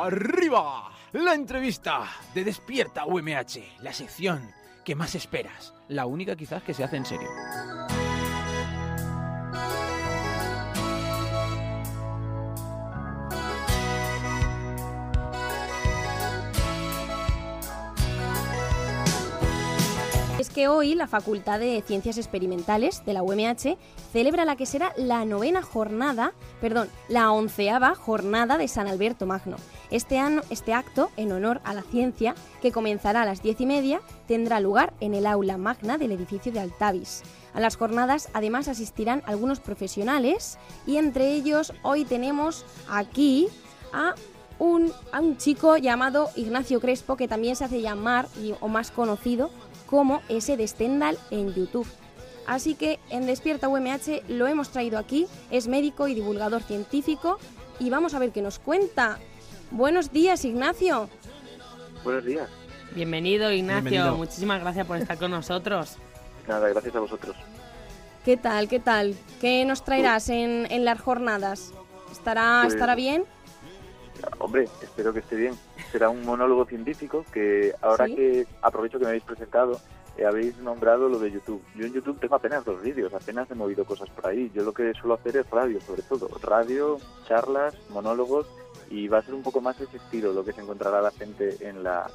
Arriba, la entrevista de Despierta UMH, la sección que más esperas, la única quizás que se hace en serio. Es que hoy la Facultad de Ciencias Experimentales de la UMH celebra la que será la novena jornada, perdón, la onceava jornada de San Alberto Magno. Este, año, este acto, en honor a la ciencia, que comenzará a las diez y media, tendrá lugar en el aula magna del edificio de Altavis. A las jornadas además asistirán algunos profesionales y entre ellos hoy tenemos aquí a un, a un chico llamado Ignacio Crespo que también se hace llamar o más conocido como ese de Stendhal en YouTube. Así que en Despierta UMH lo hemos traído aquí, es médico y divulgador científico y vamos a ver qué nos cuenta. Buenos días, Ignacio. Buenos días. Bienvenido, Ignacio. Bienvenido. Muchísimas gracias por estar con nosotros. Nada, gracias a vosotros. ¿Qué tal? ¿Qué tal? ¿Qué nos traerás en, en las jornadas? ¿Estará, Pues- ¿Estará bien? Hombre, espero que esté bien. Será un monólogo científico que ahora Sí. que aprovecho que me habéis presentado, eh, habéis nombrado lo de YouTube. Yo en YouTube tengo apenas dos vídeos, apenas he movido cosas por ahí. Yo lo que suelo hacer es radio, sobre todo. Radio, charlas, monólogos y va a ser un poco más ese estilo lo que se encontrará la gente en la,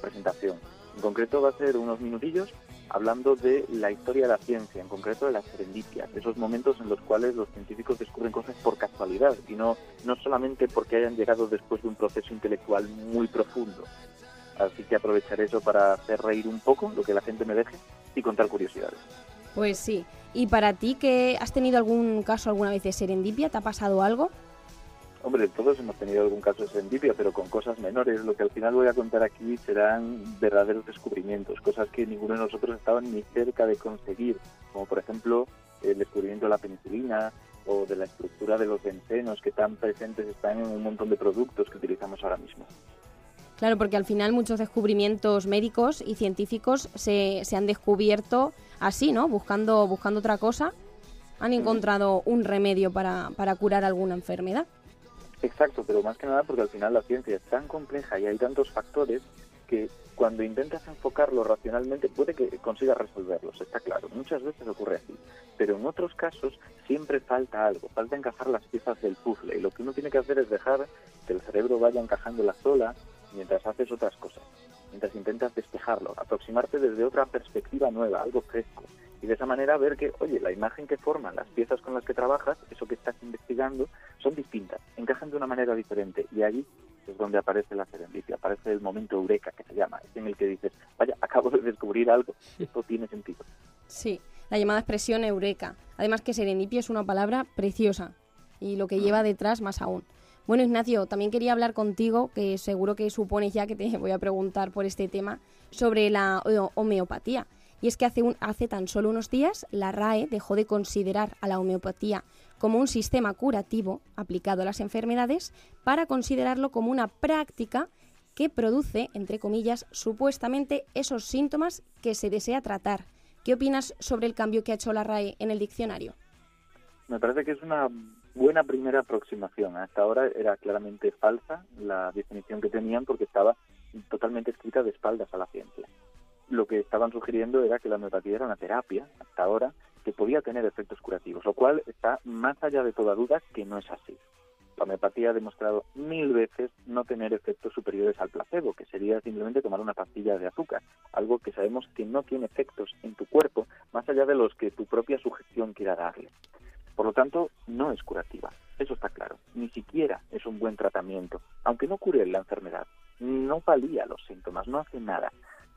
presentación. En concreto va a ser unos minutillos hablando de la historia de la ciencia, en concreto de las serendipias, esos momentos en los cuales los científicos descubren cosas por casualidad y no, no solamente porque hayan llegado después de un proceso intelectual muy profundo. Así que aprovecharé eso para hacer reír un poco, lo que la gente me deje, y contar curiosidades. Pues sí. ¿Y para ti que has tenido algún caso alguna vez de serendipia? ¿Te ha pasado algo? Hombre, todos hemos tenido algún caso de serendipia, pero con cosas menores. Lo que al final voy a contar aquí serán verdaderos descubrimientos, cosas que ninguno de nosotros estaba ni cerca de conseguir, como por ejemplo el descubrimiento de la penicilina o de la estructura de los bencenos que tan presentes están en un montón de productos que utilizamos ahora mismo. Claro, porque al final muchos descubrimientos médicos y científicos se, se han descubierto así, ¿no? Buscando, buscando otra cosa, han encontrado un remedio para, para curar alguna enfermedad. Exacto, pero más que nada porque al final la ciencia es tan compleja y hay tantos factores que cuando intentas enfocarlo racionalmente puede que consigas resolverlos, está claro. Muchas veces ocurre así, pero en otros casos siempre falta algo, falta encajar las piezas del puzzle y lo que uno tiene que hacer es dejar que el cerebro vaya encajando la sola mientras haces otras cosas, mientras intentas despejarlo, aproximarte desde otra perspectiva nueva, algo fresco. Y de esa manera ver que, oye, la imagen que forman las piezas con las que trabajas, eso que estás investigando, son distintas, encajan de una manera diferente. Y allí es donde aparece la serendipia, aparece el momento eureka que se llama, es en el que dices, vaya, acabo de descubrir algo, esto tiene sentido. Sí, la llamada expresión eureka. Además que serendipia es una palabra preciosa y lo que lleva detrás más aún. Bueno, Ignacio, también quería hablar contigo, que seguro que supones ya que te voy a preguntar por este tema, sobre la ho- homeopatía. Y es que hace, un- hace tan solo unos días la RAE dejó de considerar a la homeopatía como un sistema curativo aplicado a las enfermedades para considerarlo como una práctica que produce, entre comillas, supuestamente esos síntomas que se desea tratar. ¿Qué opinas sobre el cambio que ha hecho la RAE en el diccionario? Me parece que es una buena primera aproximación. Hasta ahora era claramente falsa la definición que tenían porque estaba totalmente escrita de espaldas a la ciencia. Lo que estaban sugiriendo era que la homeopatía era una terapia, hasta ahora, que podía tener efectos curativos, lo cual está más allá de toda duda que no es así. La homeopatía ha demostrado mil veces no tener efectos superiores al placebo, que sería simplemente tomar una pastilla de azúcar, algo que sabemos que no tiene efectos en tu cuerpo más allá de los que tu propia sugestión quiera darle. Por lo tanto, no es curativa, eso está claro. Ni siquiera es un buen tratamiento, aunque no cure la enfermedad, no palía los síntomas, no hace nada.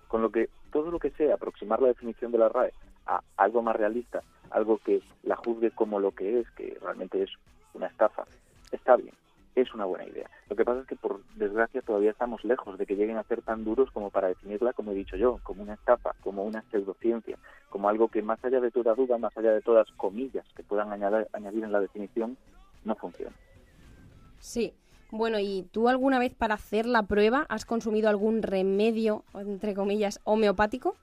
Con lo que todo lo que sea aproximar la definición de la RAE a algo más realista, algo que la juzgue como lo que es, que realmente es una estafa, está bien, es una buena idea. Lo que pasa es que por desgracia todavía estamos lejos de que lleguen a ser tan duros como para definirla, como he dicho yo, como una estafa, como una pseudociencia, como algo que más allá de toda duda, más allá de todas comillas que puedan añadir, en la definición, no funciona. Sí. Bueno, ¿y tú alguna vez para hacer la prueba has consumido algún remedio, entre comillas, homeopático?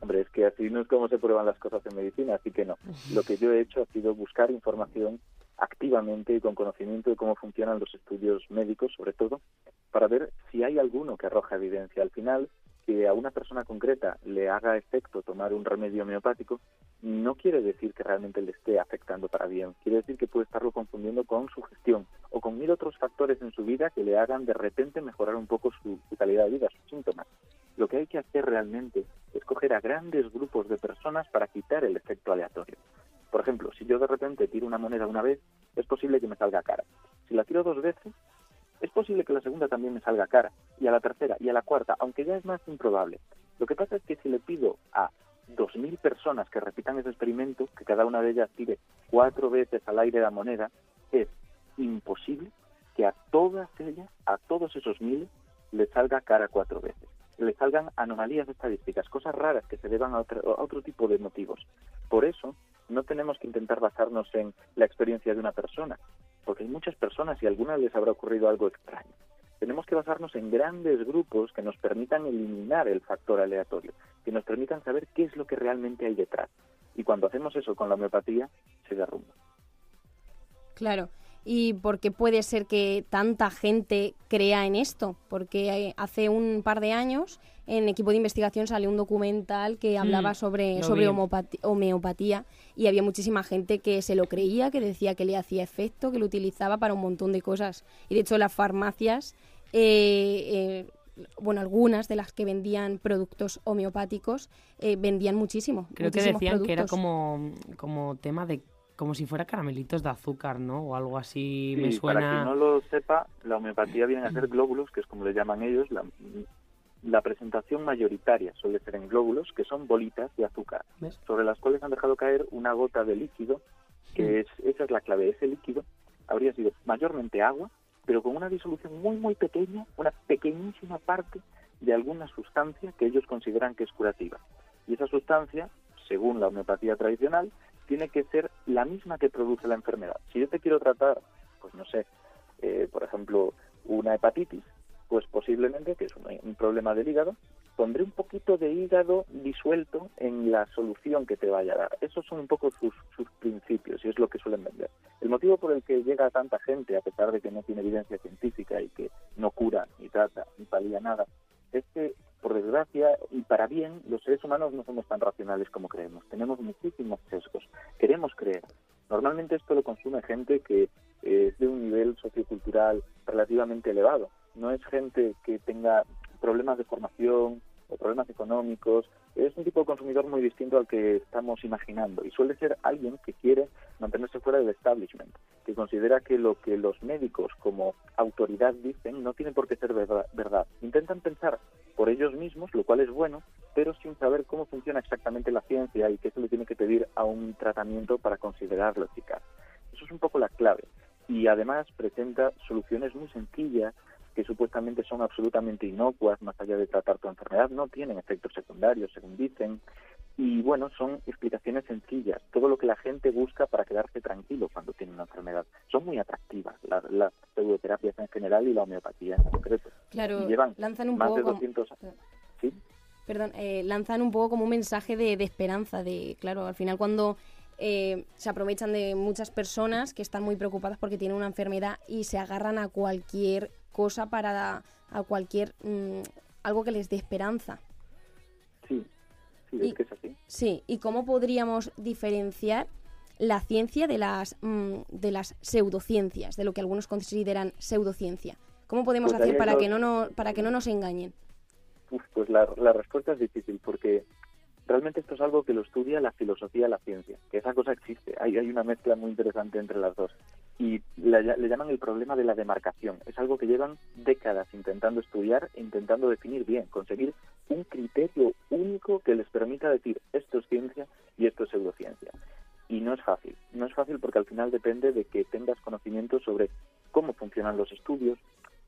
Hombre, es que así no es como se prueban las cosas en medicina, así que no. Lo que yo he hecho ha sido buscar información activamente y con conocimiento de cómo funcionan los estudios médicos, sobre todo, para ver si hay alguno que arroja evidencia. Al final, que a una persona concreta le haga efecto tomar un remedio homeopático, no quiere decir que realmente le esté afectando para bien. Quiere decir que puede estarlo confundiendo con su gestión o con mil otros factores en su vida que le hagan de repente mejorar un poco su, calidad de vida, sus síntomas. Lo que hay que hacer realmente es coger a grandes grupos de personas para quitar el efecto aleatorio. Por ejemplo, si yo de repente tiro una moneda una vez, es posible que me salga cara. Si la tiro dos veces, es posible que la segunda también me salga cara, y a la tercera y a la cuarta, aunque ya es más improbable. Lo que pasa es que si le pido a 2.000 personas que repitan ese experimento, que cada una de ellas tire cuatro veces al aire la moneda, es imposible que a todas ellas, a todos esos miles, les salga cara cuatro veces. Le salgan anomalías estadísticas, cosas raras que se deban a otro, a otro tipo de motivos. Por eso, no tenemos que intentar basarnos en la experiencia de una persona, porque hay muchas personas y a algunas les habrá ocurrido algo extraño. Tenemos que basarnos en grandes grupos que nos permitan eliminar el factor aleatorio, que nos permitan saber qué es lo que realmente hay detrás. Y cuando hacemos eso con la homeopatía, se derrumba. Claro. ¿Y por qué puede ser que tanta gente crea en esto? Porque hace un par de años en equipo de investigación salió un documental que hablaba sobre, sobre homeopatía y había muchísima gente que se lo creía, que decía que le hacía efecto, que lo utilizaba para un montón de cosas. Y de hecho las farmacias, eh, eh, bueno, algunas de las que vendían productos homeopáticos eh, vendían muchísimo. Creo que decían que era como, como tema de como si fuera caramelitos de azúcar, ¿no? O algo así me suena. Para quien no lo sepa, la homeopatía viene a ser glóbulos, que es como le llaman ellos, la, la presentación mayoritaria suele ser en glóbulos, que son bolitas de azúcar, sobre las cuales han dejado caer una gota de líquido, que es, esa es la clave, ese líquido habría sido mayormente agua, pero con una disolución muy, muy pequeña, una pequeñísima parte de alguna sustancia que ellos consideran que es curativa. Y esa sustancia, según la homeopatía tradicional, tiene que ser la misma que produce la enfermedad. Si yo te quiero tratar, pues no sé, eh, por ejemplo, una hepatitis, pues posiblemente, que es un, problema del hígado, pondré un poquito de hígado disuelto en la solución que te vaya a dar. Esos son un poco sus, sus principios y es lo que suelen vender. El motivo por el que llega tanta gente, a pesar de que no tiene evidencia científica y que no cura, ni trata, ni palía nada, es que, por desgracia y para bien, los seres humanos no somos tan racionales como creemos. Tenemos muchísimos sesgos. Queremos creer. Normalmente esto lo consume gente que es de un nivel sociocultural relativamente elevado no es gente que tenga problemas de formación o problemas económicos, es un tipo de consumidor muy distinto al que estamos imaginando y suele ser alguien que quiere mantenerse fuera del establishment, que considera que lo que los médicos como autoridad dicen no tiene por qué ser verdad. Intentan pensar por ellos mismos, lo cual es bueno, pero sin saber cómo funciona exactamente la ciencia y qué se le tiene que pedir a un tratamiento para considerarlo eficaz. Eso es un poco la clave. Y además presenta soluciones muy sencillas que supuestamente son absolutamente inocuas, más allá de tratar tu enfermedad, no tienen efectos secundarios, según dicen. Y bueno, son explicaciones sencillas, todo lo que la gente busca para quedarse tranquilo cuando tiene una enfermedad. Son muy atractivas las, pseudoterapias en general y la homeopatía en concreto. Claro, llevan lanzan un más poco de 200 ¿Sí? Perdón, eh, lanzan un poco como un mensaje de, de esperanza, de, claro, al final cuando eh, se aprovechan de muchas personas que están muy preocupadas porque tienen una enfermedad y se agarran a cualquier cosa para a cualquier mm, algo que les dé esperanza. Sí, sí, es que es así. Sí, y cómo podríamos diferenciar la ciencia de las mm, de las pseudociencias, de lo que algunos consideran pseudociencia. ¿Cómo podemos pues hacer para que no, no para que no nos engañen? pues la, la respuesta es difícil porque realmente esto es algo que lo estudia la filosofía y la ciencia, que esa cosa existe, hay, hay una mezcla muy interesante entre las dos. Y le llaman el problema de la demarcación, es algo que llevan décadas intentando estudiar, intentando definir bien, conseguir un criterio único que les permita decir esto es ciencia y esto es pseudociencia. Y no es fácil, no es fácil porque al final depende de que tengas conocimiento sobre cómo funcionan los estudios,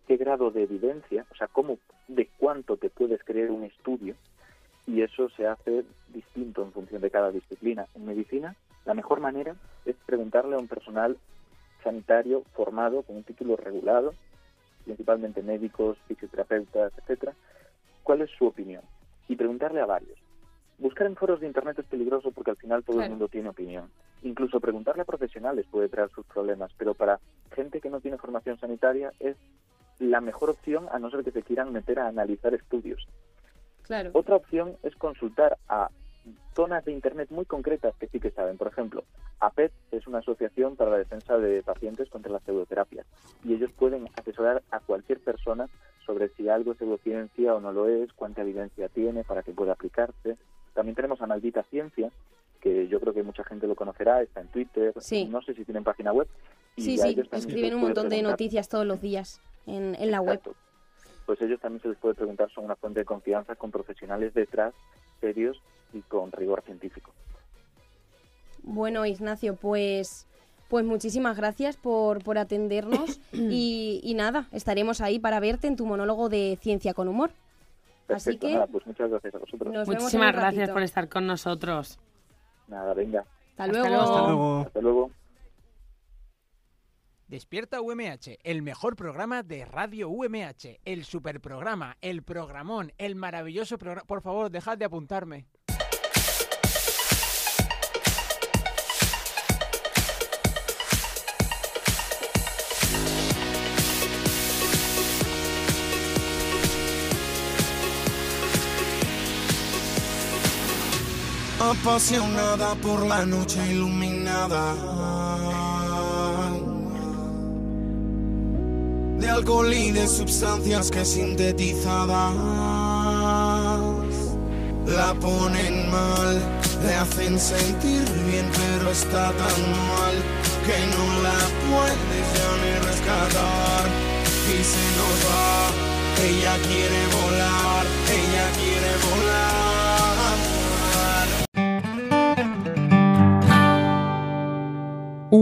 qué grado de evidencia, o sea, cómo, de cuánto te puedes creer un estudio, y eso se hace distinto en función de cada disciplina. En medicina, la mejor manera es preguntarle a un personal sanitario formado con un título regulado, principalmente médicos, fisioterapeutas, etcétera, cuál es su opinión y preguntarle a varios. Buscar en foros de internet es peligroso porque al final todo el mundo tiene opinión. Incluso preguntarle a profesionales puede traer sus problemas, pero para gente que no tiene formación sanitaria es la mejor opción a no ser que se quieran meter a analizar estudios. Claro. Otra opción es consultar a zonas de Internet muy concretas que sí que saben. Por ejemplo, APET es una asociación para la defensa de pacientes contra las pseudoterapias y ellos pueden asesorar a cualquier persona sobre si algo es pseudociencia o no lo es, cuánta evidencia tiene para que pueda aplicarse. También tenemos a Maldita Ciencia, que yo creo que mucha gente lo conocerá, está en Twitter, Sí. no sé si tienen página web. y Sí, sí, escriben un montón de noticias todos los días en, en la web. Pues ellos también se les puede preguntar, son una fuente de confianza con profesionales detrás, serios y con rigor científico. Bueno, Ignacio, pues, pues muchísimas gracias por, por atendernos y, y nada, estaremos ahí para verte en tu monólogo de Ciencia con Humor. Así Perfecto, que nada, pues muchas gracias a vosotros. nos Muchísimas gracias por estar con nosotros. Nada, venga, Hasta Hasta luego. luego. Hasta luego. hasta luego. Despierta UMH, el mejor programa de Radio UMH, el superprograma, el programón, el maravilloso programa. Por favor, dejad de apuntarme. apasionada por la noche iluminada. De alcohol y de sustancias que sintetizadas la ponen mal, le hacen sentir bien, pero está tan mal que no la puedes ya ni rescatar. Y se nos va, ella quiere volar, ella quiere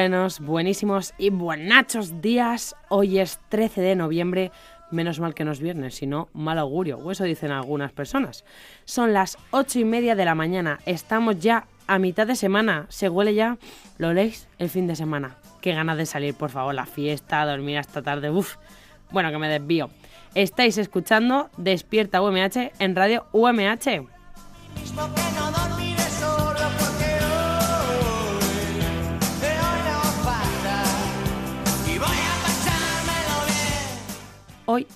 buenos, buenísimos y buenachos días. Hoy es 13 de noviembre. Menos mal que no es viernes, sino mal augurio, o eso dicen algunas personas. Son las ocho y media de la mañana. Estamos ya a mitad de semana. Se huele ya, lo leéis, el fin de semana. Qué ganas de salir, por favor, la fiesta, dormir hasta tarde. Uf. Bueno, que me desvío. Estáis escuchando Despierta UMH en radio UMH.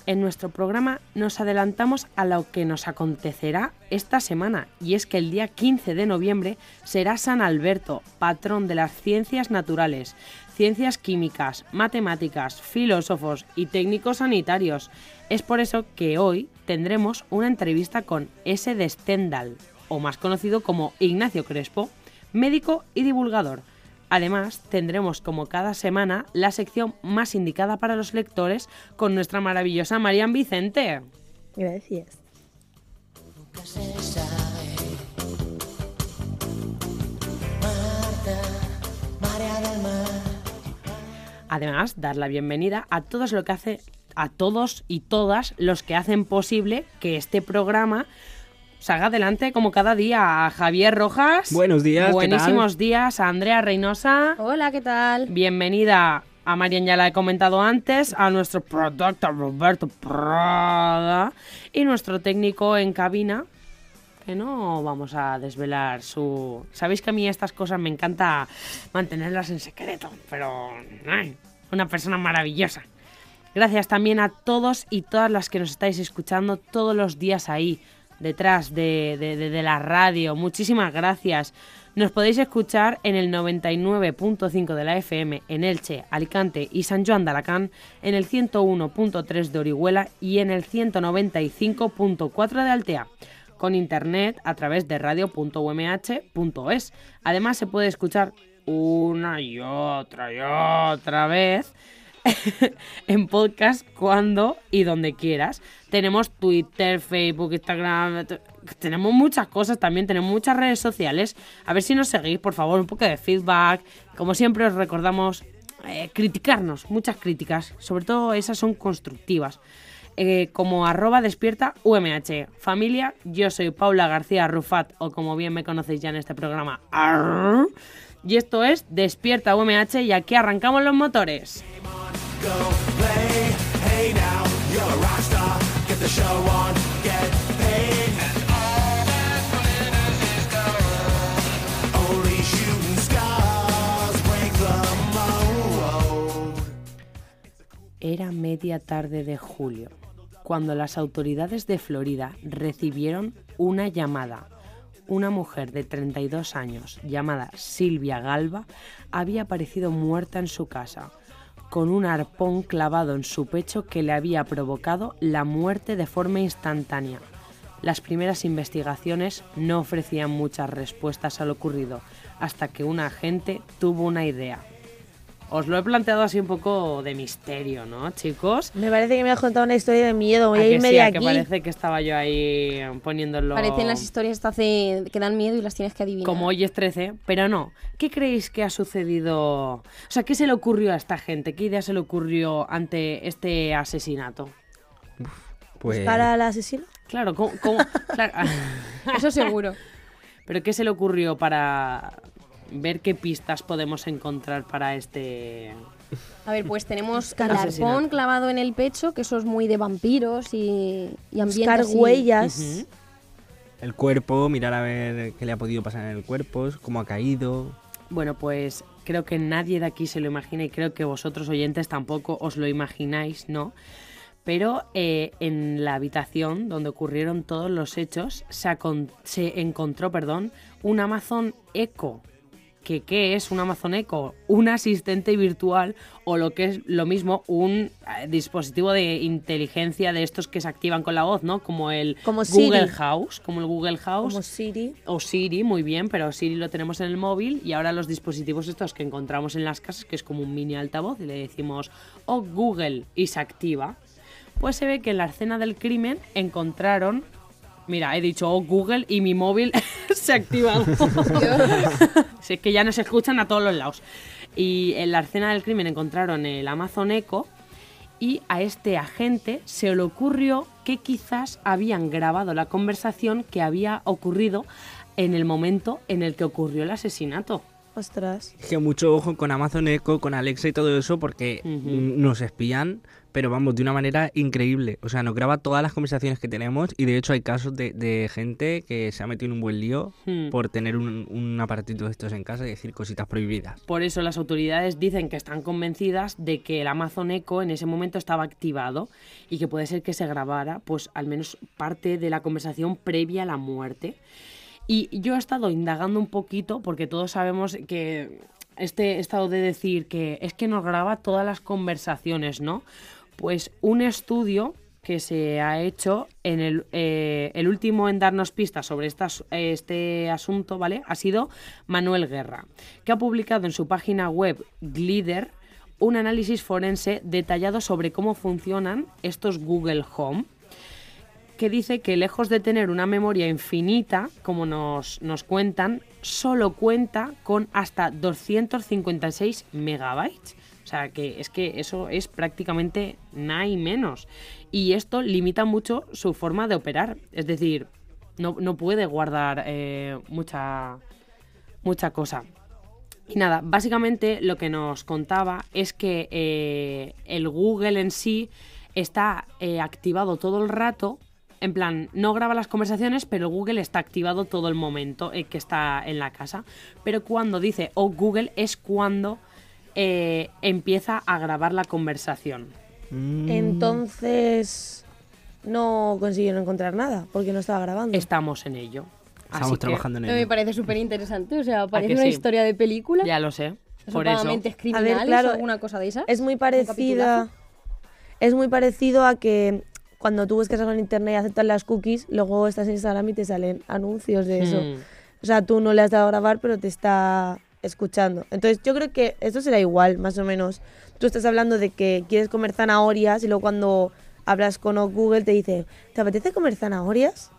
En nuestro programa nos adelantamos a lo que nos acontecerá esta semana y es que el día 15 de noviembre será San Alberto, patrón de las ciencias naturales, ciencias químicas, matemáticas, filósofos y técnicos sanitarios. Es por eso que hoy tendremos una entrevista con S. de Stendhal, o más conocido como Ignacio Crespo, médico y divulgador. Además, tendremos como cada semana la sección más indicada para los lectores con nuestra maravillosa Marian Vicente. Gracias. Además, dar la bienvenida a todos lo que hace a todos y todas los que hacen posible que este programa salga adelante como cada día. A Javier Rojas. Buenos días, ¿qué Buenísimos días. A Andrea Reynosa. Hola, ¿qué tal? Bienvenida a Marian, ya la he comentado antes, a nuestro productor Roberto Prada y nuestro técnico en cabina, que no vamos a desvelar su... Sabéis que a mí estas cosas me encanta mantenerlas en secreto, pero... ay, una persona maravillosa. Gracias también a todos y todas las que nos estáis escuchando todos los días ahí, detrás de, de- de- la radio. Muchísimas gracias. Nos podéis escuchar en el 99.5 de la FM en Elche, Alicante y San Joan de Alacant, en el 101.3 de Orihuela y en el 195.4 de Altea. con internet a través de radio.umh.es. Además se puede escuchar una y otra y otra vez en podcast cuando y donde quieras. Tenemos Twitter, Facebook, Instagram, tenemos muchas cosas también, tenemos muchas redes sociales. A ver si nos seguís, por favor, un poco de feedback. Como siempre os recordamos eh, criticarnos, muchas críticas, sobre todo esas son constructivas. Eh, como arroba despierta UMH. Familia, yo soy Paula García Rufat, o como bien me conocéis ya en este programa, arr. y esto es Despierta UMH y aquí arrancamos los motores. Go play. Hey now, you're a rock. Get the show on, get paid. All that glitters shooting stars break the mold. Era media tarde de julio, cuando las autoridades de Florida recibieron una llamada. Una mujer de 32 años, llamada Silvia Galva, había aparecido muerta en su casa, con un arpón clavado en su pecho que le había provocado la muerte de forma instantánea. Las primeras investigaciones no ofrecían muchas respuestas a lo ocurrido, hasta que un agente tuvo una idea. Os lo he planteado así un poco de misterio, ¿no, chicos? Me parece que me has contado una historia de miedo. Voy ¿A a irme sí? de ¿A aquí. que parece que estaba yo ahí poniéndolo Parecen las historias que dan miedo y las tienes que adivinar. como hoy es 13, pero no. ¿Qué creéis que ha sucedido? O sea, ¿qué se le ocurrió a esta gente? ¿Qué idea se le ocurrió ante este asesinato? Pues ¿Para al asesino? Claro, ¿cómo? cómo- claro. Eso seguro. ¿Pero qué se le ocurrió para ver qué pistas podemos encontrar para este... A ver, pues tenemos el Asesinato. arpón clavado en el pecho, que eso es muy de vampiros y, y ambiente Buscar huellas. El cuerpo, mirar a ver qué le ha podido pasar en el cuerpo, cómo ha caído. Bueno, pues creo que nadie de aquí se lo imagina y creo que vosotros oyentes tampoco os lo imagináis, ¿no? Pero eh, en la habitación donde ocurrieron todos los hechos se, se encontró, perdón, un Amazon Echo. ¿Que ¿Qué es un Amazon Echo? Un asistente virtual o lo que es lo mismo, un eh, dispositivo de inteligencia de estos que se activan con la voz, ¿no? Como el Como Google Siri. House, como el Google House Como Siri. o Siri, muy bien, pero Siri lo tenemos en el móvil y ahora los dispositivos estos que encontramos en las casas, que es como un mini altavoz, y le decimos, oh Google, y se activa. Pues se ve que en la escena del crimen encontraron, mira, he dicho, oh Google, y mi móvil se ha activado. si es que ya nos escuchan a todos los lados. Y en la escena del crimen encontraron el Amazon Echo y a este agente se le ocurrió que quizás habían grabado la conversación que había ocurrido en el momento en el que ocurrió el asesinato. Ostras. Es que mucho ojo con Amazon Echo, con Alexa y todo eso, porque Ujú. mm, nos espían, pero vamos, de una manera increíble. O sea, nos graba todas las conversaciones que tenemos y de hecho hay casos de, de gente que se ha metido en un buen lío Hmm. por tener un, un aparatito de estos en casa y decir cositas prohibidas. Por eso las autoridades dicen que están convencidas de que el Amazon Echo en ese momento estaba activado y que puede ser que se grabara, pues al menos parte de la conversación previa a la muerte. Y yo he estado indagando un poquito porque todos sabemos que este estado de decir que es que nos graba todas las conversaciones, ¿no? Pues un estudio que se ha hecho en el, eh, último en darnos pistas sobre este asunto, ¿vale? Ha sido Manuel Guerra, que ha publicado en su página web Glider un análisis forense detallado sobre cómo funcionan estos Google Home que dice que lejos de tener una memoria infinita, como nos, nos cuentan, solo cuenta con hasta 256 megabytes. O sea, que es que eso es prácticamente nada y menos. Y esto limita mucho su forma de operar. Es decir, no, no puede guardar eh, mucha, mucha cosa. Y nada, básicamente lo que nos contaba es que eh, el Google en sí está eh, activado todo el rato. En plan, no graba las conversaciones, pero Google está activado todo el momento eh, que está en la casa. Pero cuando dice oh Google es cuando eh, empieza a grabar la conversación. Mm. Entonces no consiguieron encontrar nada porque no estaba grabando. Estamos en ello. Estamos Así que trabajando en Me ello. parece súper interesante, o sea, parece una sí? historia de película. Ya lo sé. ¿Son Por eso. mentes criminales claro, o alguna cosa de esas? Es muy ¿Un parecida. Es muy parecido a que cuando tú buscas algo en internet y aceptas las cookies, luego estás en Instagram y te salen anuncios de eso. Hmm. O sea, tú no le has dado a grabar, pero te está escuchando. Entonces, yo creo que esto será igual, más o menos. Tú estás hablando de que quieres comer zanahorias y luego cuando hablas con Google te dice, ¿te apetece comer zanahorias?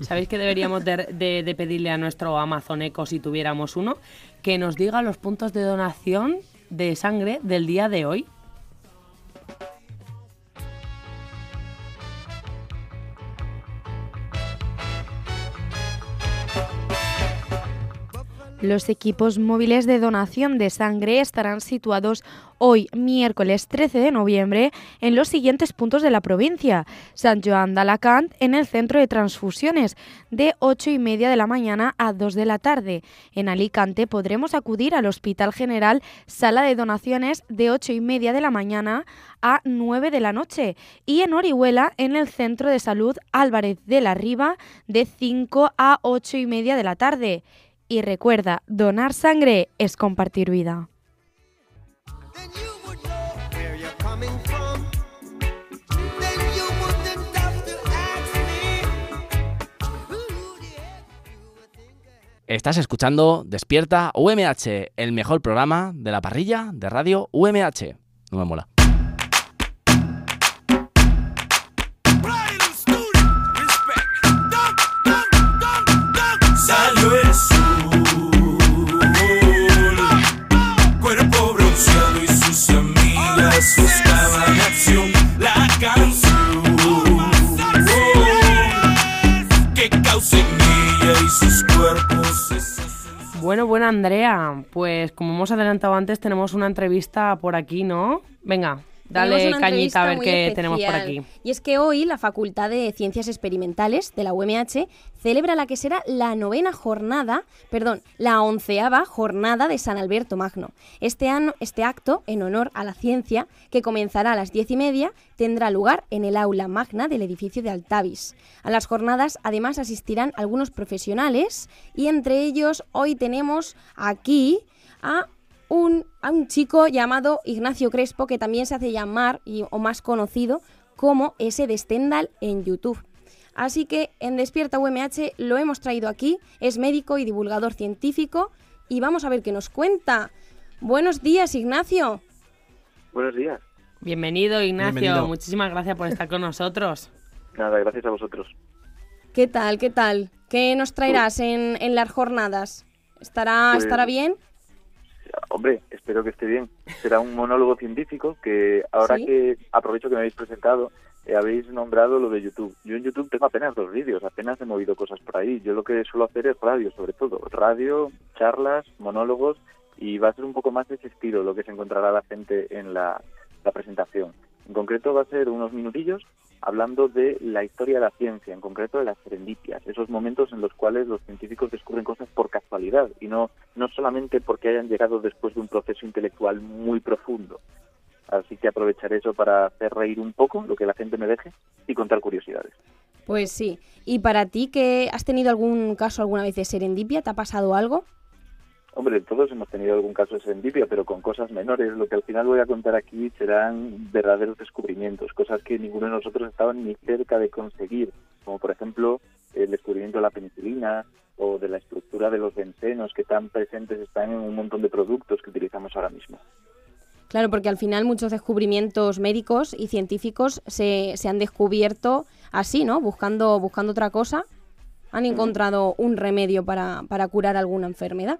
¿Sabéis que deberíamos de, pedirle a nuestro Amazon Echo, si tuviéramos uno, que nos diga los puntos de donación de sangre del día de hoy? Los equipos móviles de donación de sangre estarán situados hoy, miércoles 13 de noviembre, en los siguientes puntos de la provincia. San Joan de Alacant, en el centro de transfusiones, de 8 y media de la mañana a 2 de la tarde. En Alicante podremos acudir al Hospital General Sala de Donaciones, de 8 y media de la mañana a 9 de la noche. Y en Orihuela, en el Centro de Salud Álvarez de la Riva, de 5 a 8 y media de la tarde. Y recuerda, donar sangre es compartir vida. Estás escuchando Despierta UMH, el mejor programa de la parrilla de radio UMH. No me mola. Bueno, bueno, Andrea, pues como hemos adelantado antes, tenemos una entrevista por aquí, ¿no? Venga, dale cañita a ver qué tenemos por aquí. Y es que hoy la Facultad de Ciencias Experimentales de la UMH celebra la que será la novena jornada, perdón, la onceava jornada de San Alberto Magno. Este, ano- este acto, en honor a la ciencia, que comenzará a las diez y media, tendrá lugar en el aula magna del edificio de Altavis. A las jornadas, además, asistirán algunos profesionales y entre ellos hoy tenemos aquí a un, a un chico llamado Ignacio Crespo, que también se hace llamar, y, o más conocido, como ese de Stendhal en YouTube. Así que en Despierta UMH lo hemos traído aquí, es médico y divulgador científico, y vamos a ver qué nos cuenta. Buenos días, Ignacio. Buenos días. Bienvenido, Ignacio. Bienvenido. Muchísimas gracias por estar con nosotros. Nada, gracias a vosotros. ¿Qué tal? ¿Qué tal? ¿Qué nos traerás en, en las jornadas? ¿Estará, Pues- ¿Estará bien? Hombre, espero que esté bien. Será un monólogo científico que ahora ¿Sí? que aprovecho que me habéis presentado, eh, habéis nombrado lo de YouTube. Yo en YouTube tengo apenas dos vídeos, apenas he movido cosas por ahí. Yo lo que suelo hacer es radio, sobre todo. Radio, charlas, monólogos y va a ser un poco más de ese estilo lo que se encontrará la gente en la, la presentación. En concreto va a ser unos minutillos hablando de la historia de la ciencia, en concreto de las serendipias, esos momentos en los cuales los científicos descubren cosas por casualidad y no, no solamente porque hayan llegado después de un proceso intelectual muy profundo. Así que aprovecharé eso para hacer reír un poco, lo que la gente me deje, y contar curiosidades. Pues sí. ¿Y para ti que has tenido algún caso alguna vez de serendipia? ¿Te ha pasado algo? Hombre, todos hemos tenido algún caso de serendipia, pero con cosas menores. Lo que al final voy a contar aquí serán verdaderos descubrimientos, cosas que ninguno de nosotros estaba ni cerca de conseguir, como por ejemplo el descubrimiento de la penicilina o de la estructura de los bencenos que tan presentes están en un montón de productos que utilizamos ahora mismo. Claro, porque al final muchos descubrimientos médicos y científicos se, se han descubierto así, ¿no? Buscando, buscando otra cosa, han encontrado un remedio para, para curar alguna enfermedad.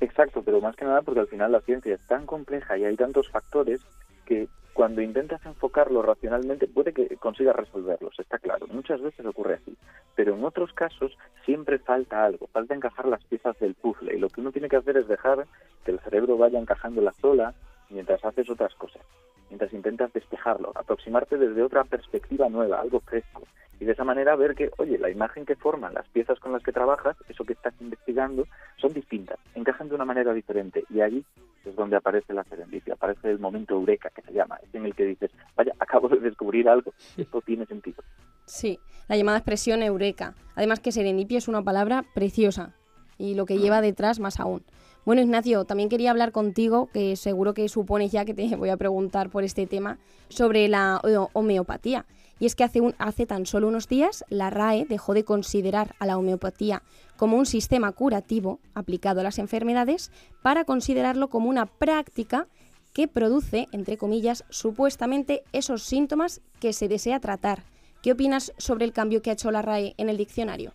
Exacto, pero más que nada porque al final la ciencia es tan compleja y hay tantos factores que cuando intentas enfocarlo racionalmente puede que consigas resolverlos, está claro. Muchas veces ocurre así, pero en otros casos siempre falta algo, falta encajar las piezas del puzzle y lo que uno tiene que hacer es dejar que el cerebro vaya encajando la sola mientras haces otras cosas, mientras intentas despejarlo, aproximarte desde otra perspectiva nueva, algo fresco. Y de esa manera ver que, oye, la imagen que forman las piezas con las que trabajas, eso que estás investigando, son distintas, encajan de una manera diferente. Y ahí es donde aparece la serendipia, aparece el momento eureka que se llama, es en el que dices, vaya, acabo de descubrir algo, esto tiene sentido. Sí, la llamada expresión eureka. Además que serendipia es una palabra preciosa. Y lo que lleva detrás más aún. Bueno, Ignacio, también quería hablar contigo, que seguro que supones ya que te voy a preguntar por este tema, sobre la ho- homeopatía. Y es que hace, un- hace tan solo unos días la RAE dejó de considerar a la homeopatía como un sistema curativo aplicado a las enfermedades para considerarlo como una práctica que produce, entre comillas, supuestamente esos síntomas que se desea tratar. ¿Qué opinas sobre el cambio que ha hecho la RAE en el diccionario?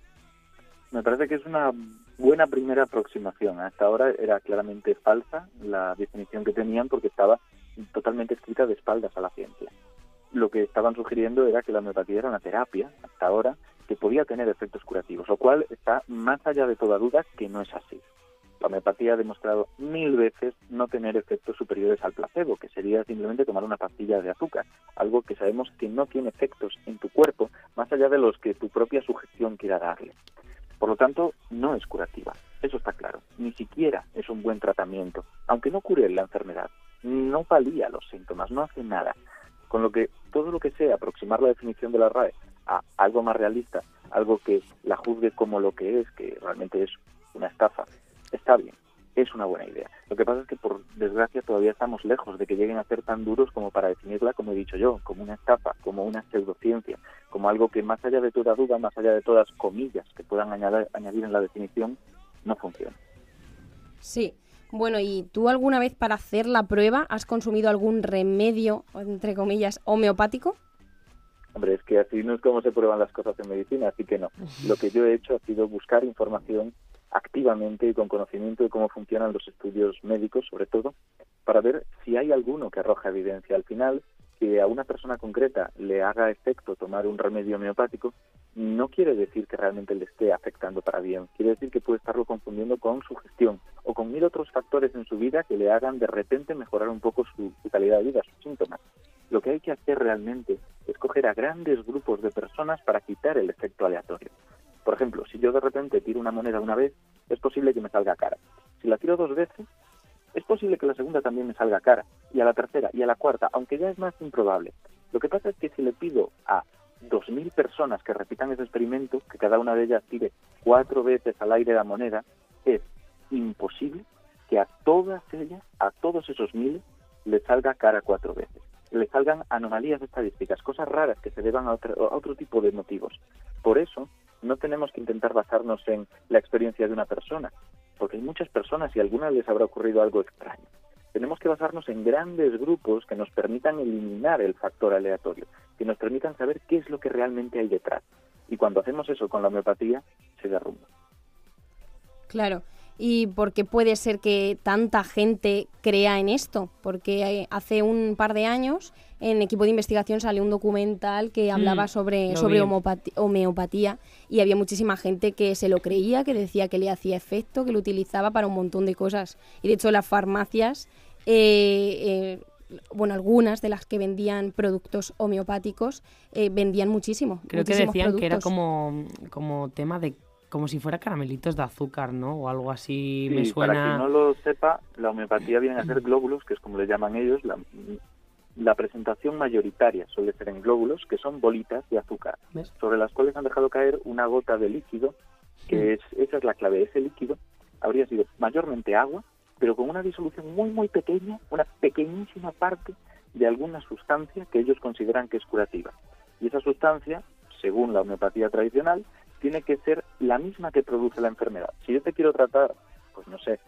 Me parece que es una buena primera aproximación. Hasta ahora era claramente falsa la definición que tenían porque estaba totalmente escrita de espaldas a la ciencia. Lo que estaban sugiriendo era que la homeopatía era una terapia, hasta ahora, que podía tener efectos curativos, lo cual está más allá de toda duda que no es así. La homeopatía ha demostrado mil veces no tener efectos superiores al placebo, que sería simplemente tomar una pastilla de azúcar, algo que sabemos que no tiene efectos en tu cuerpo más allá de los que tu propia sugestión quiera darle. Por lo tanto, no es curativa, eso está claro. Ni siquiera es un buen tratamiento, aunque no cure la enfermedad, no palía los síntomas, no hace nada. Con lo que todo lo que sea aproximar la definición de la RAE a algo más realista, algo que la juzgue como lo que es, que realmente es una estafa, está bien, es una buena idea. Lo que pasa es que por desgracia todavía estamos lejos de que lleguen a ser tan duros como para definirla, como he dicho yo, como una estafa, como una pseudociencia, como algo que más allá de toda duda, más allá de todas comillas que puedan añadir, añadir en la definición, no funciona. Sí. Bueno, ¿y tú alguna vez para hacer la prueba has consumido algún remedio, entre comillas, homeopático? Hombre, es que así no es como se prueban las cosas en medicina, así que no. Lo que yo he hecho ha sido buscar información activamente y con conocimiento de cómo funcionan los estudios médicos, sobre todo, para ver si hay alguno que arroja evidencia. Al final, que a una persona concreta le haga efecto tomar un remedio homeopático, no quiere decir que realmente le esté afectando para bien. Quiere decir que puede estarlo confundiendo con su gestión o con mil otros factores en su vida que le hagan de repente mejorar un poco su, su calidad de vida, sus síntomas. Lo que hay que hacer realmente es coger a grandes grupos de personas para quitar el efecto aleatorio. Por ejemplo, si yo de repente tiro una moneda una vez, es posible que me salga cara. Si la tiro dos veces, es posible que la segunda también me salga cara, y a la tercera y a la cuarta, aunque ya es más improbable. Lo que pasa es que si le pido a 2.000 personas que repitan ese experimento, que cada una de ellas tire cuatro veces al aire la moneda, es imposible que a todas ellas, a todos esos miles, les salga cara cuatro veces. Le salgan anomalías estadísticas, cosas raras que se deban a otro, otro tipo de motivos. Por eso, no tenemos que intentar basarnos en la experiencia de una persona, porque hay muchas personas y a algunas les habrá ocurrido algo extraño. Tenemos que basarnos en grandes grupos que nos permitan eliminar el factor aleatorio, que nos permitan saber qué es lo que realmente hay detrás. Y cuando hacemos eso con la homeopatía, se derrumba. Claro. ¿Y por qué puede ser que tanta gente crea en esto? Porque eh, hace un par de años en equipo de investigación salió un documental que hablaba Mm, sobre, lo sobre homopati- homeopatía y había muchísima gente que se lo creía, que decía que le hacía efecto, que lo utilizaba para un montón de cosas. Y de hecho las farmacias, eh, eh, bueno, algunas de las que vendían productos homeopáticos eh, vendían muchísimo. Creo que decían que era productos. como, como tema de como si fuera caramelitos de azúcar, ¿no? O algo así me Sí, Para suena. quien no lo sepa, la homeopatía viene a ser glóbulos, que es como le llaman ellos. La, la presentación mayoritaria suele ser en glóbulos, que son bolitas de azúcar, ¿Ves? sobre las cuales han dejado caer una gota de líquido, que es, esa es la clave. Ese líquido habría sido mayormente agua, pero con una disolución muy, muy pequeña, una pequeñísima parte de alguna sustancia que ellos consideran que es curativa. Y esa sustancia, según la homeopatía tradicional, tiene que ser la misma que produce la enfermedad. Si yo te quiero tratar, pues no sé,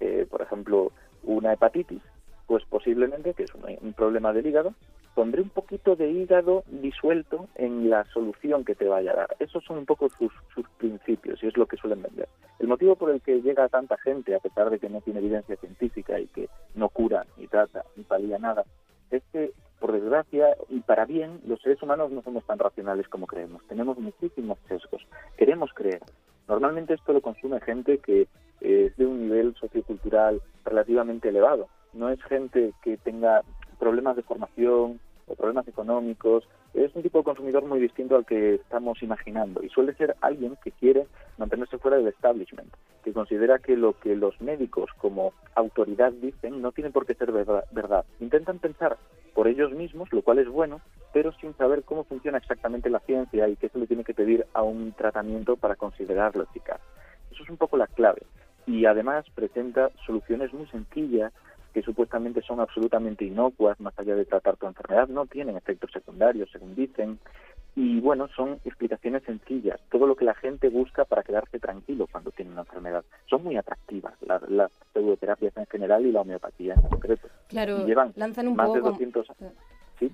eh, por ejemplo, una hepatitis, pues posiblemente, que es un, problema del hígado, pondré un poquito de hígado disuelto en la solución que te vaya a dar. Esos son un poco sus, sus principios y es lo que suelen vender. El motivo por el que llega tanta gente, a pesar de que no tiene evidencia científica y que no cura, ni trata, ni palía nada, es que, por desgracia y para bien, los seres humanos no somos tan racionales como creemos. Tenemos muchísimos sesgos. Queremos creer. Normalmente esto lo consume gente que eh, es de un nivel sociocultural relativamente elevado. No es gente que tenga problemas de formación o problemas económicos. Es un tipo de consumidor muy distinto al que estamos imaginando y suele ser alguien que quiere mantenerse fuera del establishment, que considera que lo que los médicos como autoridad dicen no tiene por qué ser verdad. verdad. Intentan pensar por ellos mismos, lo cual es bueno, pero sin saber cómo funciona exactamente la ciencia y qué se le tiene que pedir a un tratamiento para considerarlo eficaz. Eso es un poco la clave. Y además presenta soluciones muy sencillas que supuestamente son absolutamente inocuas, más allá de tratar tu enfermedad, no tienen efectos secundarios, según dicen. Y bueno, son explicaciones sencillas, todo lo que la gente busca para quedarse tranquilo cuando tiene una enfermedad. Son muy atractivas la- las pseudoterapias en general y la homeopatía en concreto. Claro, Y llevan lanzan un más poco de como- 200 ¿Sí?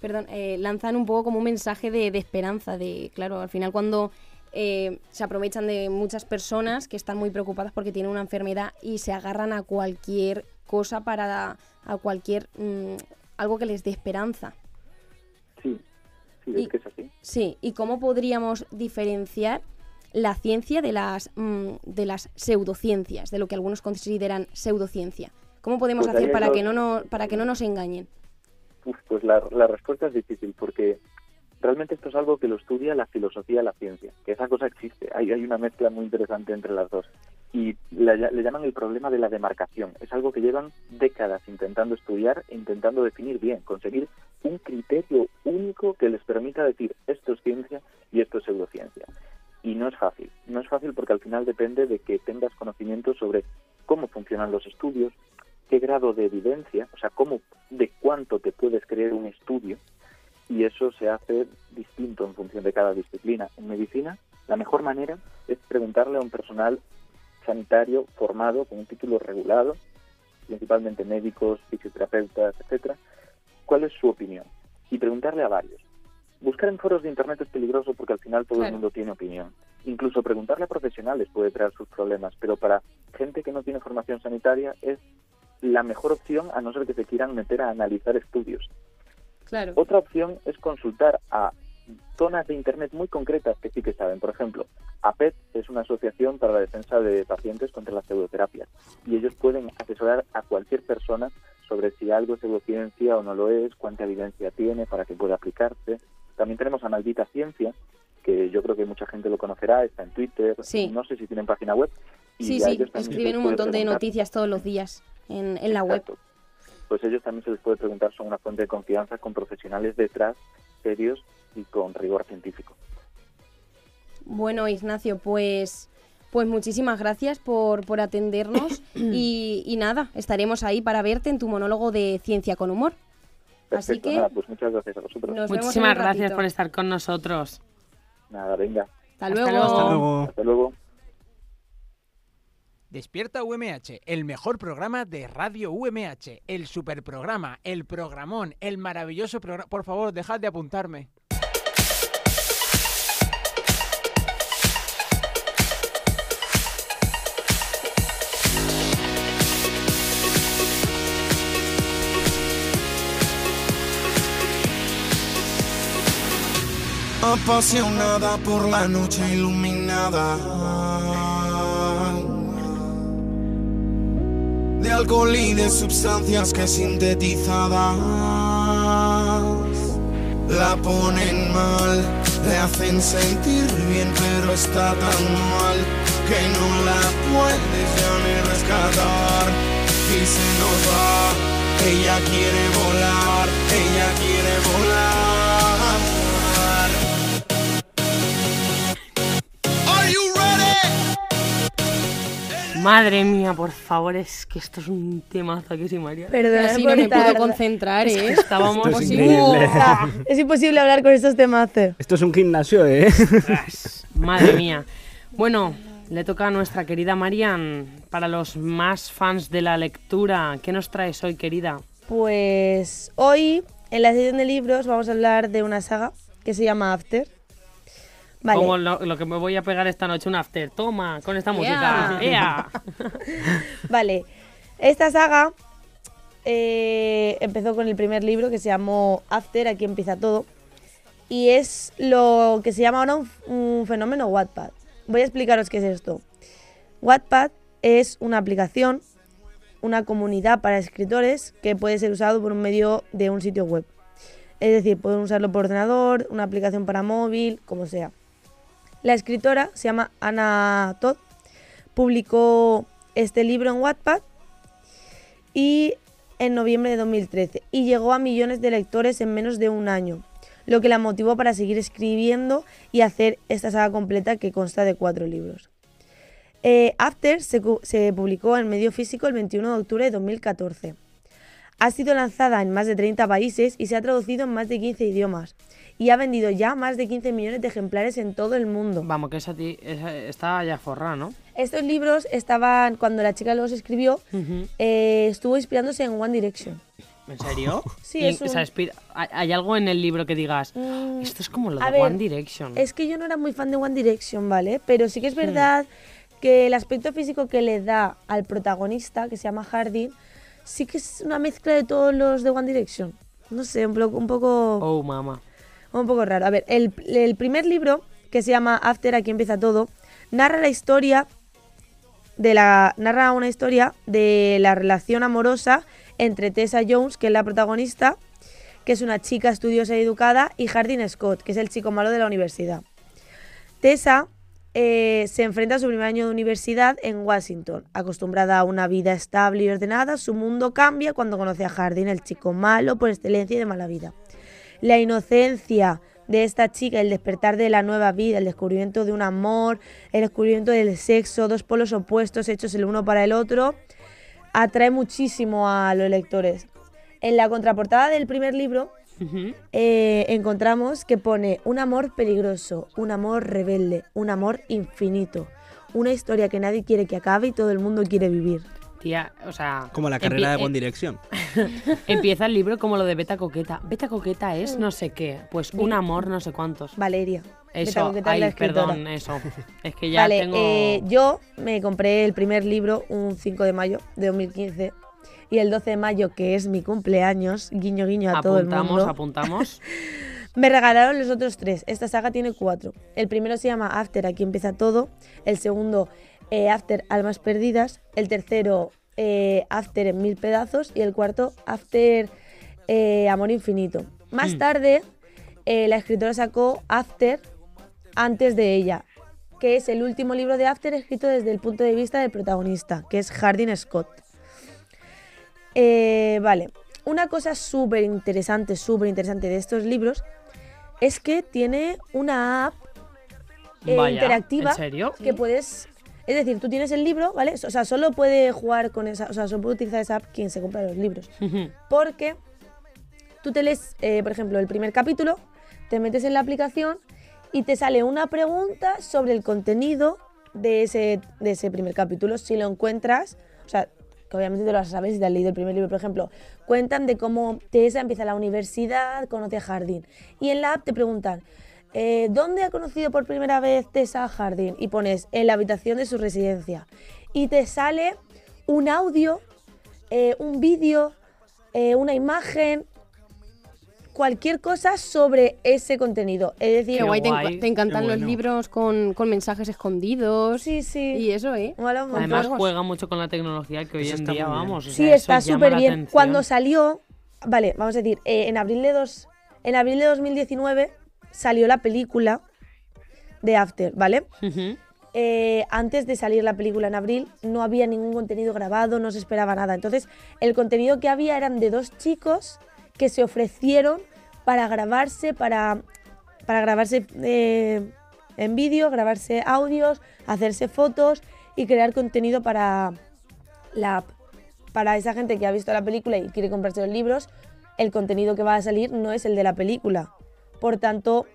perdón, eh, lanzan un poco como un mensaje de, de esperanza, de, claro, al final cuando eh, se aprovechan de muchas personas que están muy preocupadas porque tienen una enfermedad y se agarran a cualquier cosa para, a cualquier, mm, algo que les dé esperanza. Sí, sí, Y- es que es así. Sí, ¿y cómo podríamos diferenciar la ciencia de las, mm, de las pseudociencias, de lo que algunos consideran pseudociencia? ¿Cómo podemos Pues hacer para dos- que, no, no, para que no nos engañen? Uf, pues la, la respuesta es difícil porque realmente esto es algo que lo estudia la filosofía y la ciencia, que esa cosa existe. Hay, hay una mezcla muy interesante entre las dos. Y la- le llaman el problema de la demarcación. Es algo que llevan décadas intentando estudiar e intentando definir bien, conseguir un criterio único que les permita decir esto es ciencia y esto es pseudociencia. Y no es fácil. No es fácil porque al final depende de que tengas conocimiento sobre cómo funcionan los estudios, qué grado de evidencia, o sea, cómo, de cuánto te puedes creer un estudio, y eso se hace distinto en función de cada disciplina. En medicina, la mejor manera es preguntarle a un personal sanitario formado con un título regulado, principalmente médicos, fisioterapeutas, etcétera, cuál es su opinión y preguntarle a varios. Buscar en foros de internet es peligroso porque al final todo Claro. el mundo tiene opinión. Incluso preguntarle a profesionales puede traer sus problemas, pero para gente que no tiene formación sanitaria es la mejor opción a no ser que se quieran meter a analizar estudios. Claro. Otra opción es consultar a zonas de Internet muy concretas que sí que saben. Por ejemplo, APET es una asociación para la defensa de pacientes contra las pseudoterapias y ellos pueden asesorar a cualquier persona sobre si algo es pseudociencia o no lo es, cuánta evidencia tiene para que pueda aplicarse. También tenemos a Maldita Ciencia, que yo creo que mucha gente lo conocerá, está en Twitter, Sí. no sé si tienen página web. y Sí, sí, escriben un montón de noticias todos los días en, en la web. Pues ellos también se les puede preguntar, son una fuente de confianza con profesionales detrás, serios y con rigor científico. Bueno, Ignacio, pues, pues muchísimas gracias por, por atendernos y, y nada, estaremos ahí para verte en tu monólogo de Ciencia con Humor. Así que nada, pues muchas gracias a vosotros. nos Muchísimas gracias por estar con nosotros. Nada, venga. Hasta Hasta luego. luego. Hasta luego. Hasta luego. Despierta UMH, el mejor programa de Radio UMH, el superprograma, el programón, el maravilloso programa. Por favor, dejad de apuntarme. apasionada por la noche iluminada alcohol y de sustancias que sintetizadas la ponen mal, le hacen sentir bien, pero está tan mal que no la puedes ya ni rescatar y se nos va. Ella quiere volar, ella quiere volar. Madre mía, por favor, es que esto es un temazo que sí, María. Perdona Casi por no me puedo concentrar, ¿eh? Estábamos Esto increíble. Es imposible hablar con estos temazos. Esto es un gimnasio, ¿eh? Madre mía. Bueno, le toca a nuestra querida Marian. Para los más fans de la lectura, ¿qué nos traes hoy, querida? Pues hoy, en la sesión de libros, vamos a hablar de una saga que se llama After. Vale. Como lo, lo que me voy a pegar esta noche, un after. Toma, con esta Yeah. música. ¡Ea! Vale, esta saga eh, empezó con el primer libro que se llamó After, aquí empieza todo. Y es lo que se llama ahora un, un fenómeno Wattpad. Voy a explicaros qué es esto. Wattpad es una aplicación, una comunidad para escritores que puede ser usado por un medio de un sitio web. Es decir, pueden usarlo por ordenador, una aplicación para móvil, como sea. La escritora se llama Anna Todd, publicó este libro en Wattpad y en noviembre de 2013 y llegó a millones de lectores en menos de un año, lo que la motivó para seguir escribiendo y hacer esta saga completa que consta de cuatro libros. Eh, After se, se publicó en medio físico el 21 de octubre de 2014. Ha sido lanzada en más de 30 países y se ha traducido en más de 15 idiomas. Y ha vendido ya más de 15 millones de ejemplares en todo el mundo. Vamos, que esa, ti- esa está ya forrada, ¿no? Estos libros estaban, cuando la chica los escribió, Ujú. eh, estuvo inspirándose en One Direction. ¿En serio? Sí, es un- ¿hay- ¿Hay algo en el libro que digas, Mm, esto es como lo de ver, One Direction? Es que yo no era muy fan de One Direction, ¿vale? Pero sí que es verdad que el aspecto físico que le da al protagonista, que se llama Hardin, sí que es una mezcla de todos los de One Direction. No sé, un, poco- un poco... Oh, mamá. Un poco raro. A ver, el, el primer libro, que se llama After, aquí empieza todo, narra la historia de la. narra una historia de la relación amorosa entre Tessa Jones, que es la protagonista, que es una chica estudiosa y educada, y Hardin Scott, que es el chico malo de la universidad. Tessa eh, se enfrenta a su primer año de universidad en Washington. Acostumbrada a una vida estable y ordenada, su mundo cambia cuando conoce a Hardin, el chico malo por excelencia y de mala vida. La inocencia de esta chica, el despertar de la nueva vida, el descubrimiento de un amor, el descubrimiento del sexo, dos polos opuestos hechos el uno para el otro, atrae muchísimo a los lectores. En la contraportada del primer libro eh, encontramos que pone un amor peligroso, un amor rebelde, un amor infinito, una historia que nadie quiere que acabe y todo el mundo quiere vivir. Tía, o sea... Como la carrera de One eh, Direction. Empieza el libro como lo de Beta Coqueta. Beta Coqueta es no sé qué. Pues un amor no sé cuántos. Valeria. Eso, ay, perdón, eso. Es que ya vale, tengo... eh, yo me compré el primer libro un 5 de mayo de 2015 y el 12 de mayo, que es mi cumpleaños, guiño guiño a todo el apuntamos, mundo, apuntamos. me regalaron los otros tres. Esta saga tiene cuatro. El primero se llama After, aquí empieza todo. El segundo, eh, After, Almas Perdidas. El tercero, eh, After en mil pedazos. Y el cuarto, After, eh, Amor Infinito. Más Mm. tarde, eh, la escritora sacó After antes de ella, que es el último libro de After escrito desde el punto de vista del protagonista, que es Hardin Scott. Eh, vale, una cosa súper interesante, súper interesante de estos libros es que tiene una app eh, Vaya, interactiva ¿en serio? que puedes... Es decir, tú tienes el libro, ¿vale? O sea, solo puede jugar con esa... O sea, solo puede utilizar esa app quien se compra los libros. Porque tú te lees, eh, por ejemplo, el primer capítulo, te metes en la aplicación y te sale una pregunta sobre el contenido de ese, de ese primer capítulo. Si lo encuentras, o sea, que obviamente te lo saber si te has leído el primer libro, por ejemplo, cuentan de cómo Tessa empieza la universidad, conoce a Jardín. Y en la app te preguntan, eh, ¿dónde ha conocido por primera vez Tessa Jardín? Y pones en la habitación de su residencia. Y te sale un audio, eh, un vídeo, eh, una imagen, cualquier cosa sobre ese contenido. Es decir, Qué guay, te, guay, te encantan los libros con, con mensajes escondidos. Sí, sí. Y eso, ¿eh? Mola un montón. Además juega mucho con la tecnología que hoy Eso en está día, vamos. o Sí, sea, está súper bien. Cuando salió, vale, vamos a decir, eh, en abril de dos, en abril de 2019 salió la película de After, ¿vale? Eh, antes de salir la película en abril no había ningún contenido grabado, no se esperaba nada. Entonces, el contenido que había eran de dos chicos que se ofrecieron para grabarse, para, para grabarse eh, en vídeo, grabarse audios, hacerse fotos y crear contenido para la app. Para esa gente que ha visto la película y quiere comprarse los libros, el contenido que va a salir no es el de la película. Por tanto,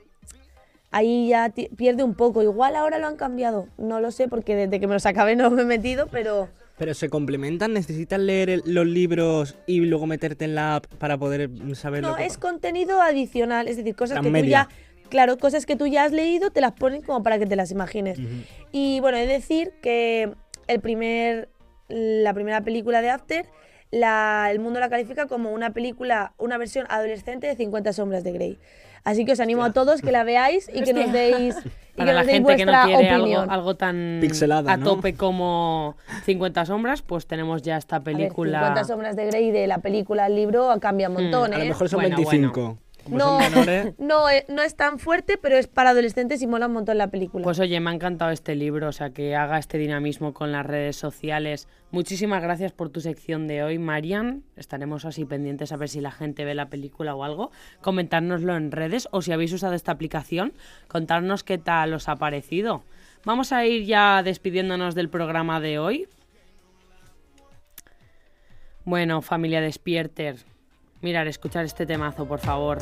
ahí ya pierde un poco. Igual ahora lo han cambiado, no lo sé porque desde que me los acabé no me he metido, pero Pero se complementan, necesitas leer el- los libros y luego meterte en la app para poder saber no, lo que es contenido adicional, es decir, cosas que tú ya, claro, cosas que tú ya has leído, te las ponen como para que te las imagines. Y bueno, de decir que el primer, la primera película de After, la, el mundo la califica como una película, una versión adolescente de 50 sombras de Grey. Así que os animo a todos que la veáis y que nos deis, y que Para la nos deis gente que no vuestra quiere algo, opinión. algo tan Pixelada, a ¿no? tope como 50 sombras, pues tenemos ya esta A ver, película. 50 sombras de Grey de la película al libro cambia un montón, A lo ¿eh? mejor son Bueno, 25. Como No, son menores, no, eh, no es tan fuerte, pero es para adolescentes y mola un montón la película. Pues oye, me ha encantado este libro, o sea, que haga este dinamismo con las redes sociales. Muchísimas gracias por tu sección de hoy, Marian. Estaremos así pendientes a ver si la gente ve la película o algo. Comentárnoslo en redes o si habéis usado esta aplicación, contarnos qué tal os ha parecido. Vamos a ir ya despidiéndonos del programa de hoy. Bueno, familia Despierter, mirar, escuchar este temazo, por favor.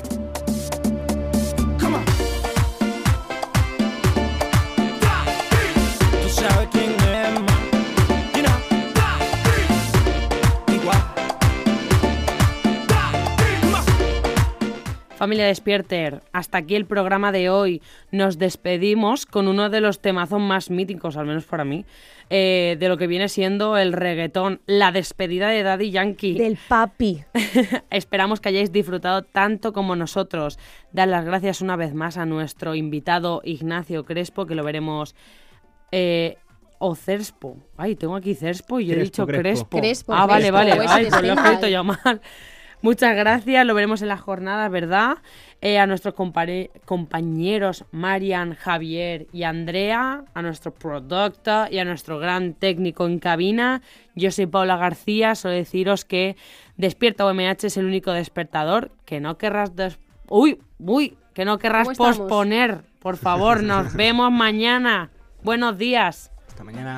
Familia Despierter, hasta aquí el programa de hoy. Nos despedimos con uno de los temazos más míticos, al menos para mí, eh, de lo que viene siendo el reggaetón, la despedida de Daddy Yankee. Del papi. Esperamos que hayáis disfrutado tanto como nosotros. Dar las gracias una vez más a nuestro invitado Ignacio Crespo, que lo veremos. Eh, o Cerspo. Ay, tengo aquí Cerspo y yo he dicho Crespo. Crespo. Crespo, ah, vale, Crespo, vale. pues Ay, es pues lo he escrito yo mal. Muchas gracias, lo veremos en la jornada, ¿verdad? Eh, a nuestros compañeros Marian, Javier y Andrea, a nuestro productor y a nuestro gran técnico en cabina. Yo soy Paula García, solo deciros que Despierta UMH es el único despertador que no querrás... des- Uy, uy, que no querrás posponer. Por favor, nos vemos mañana. Buenos días. Hasta mañana.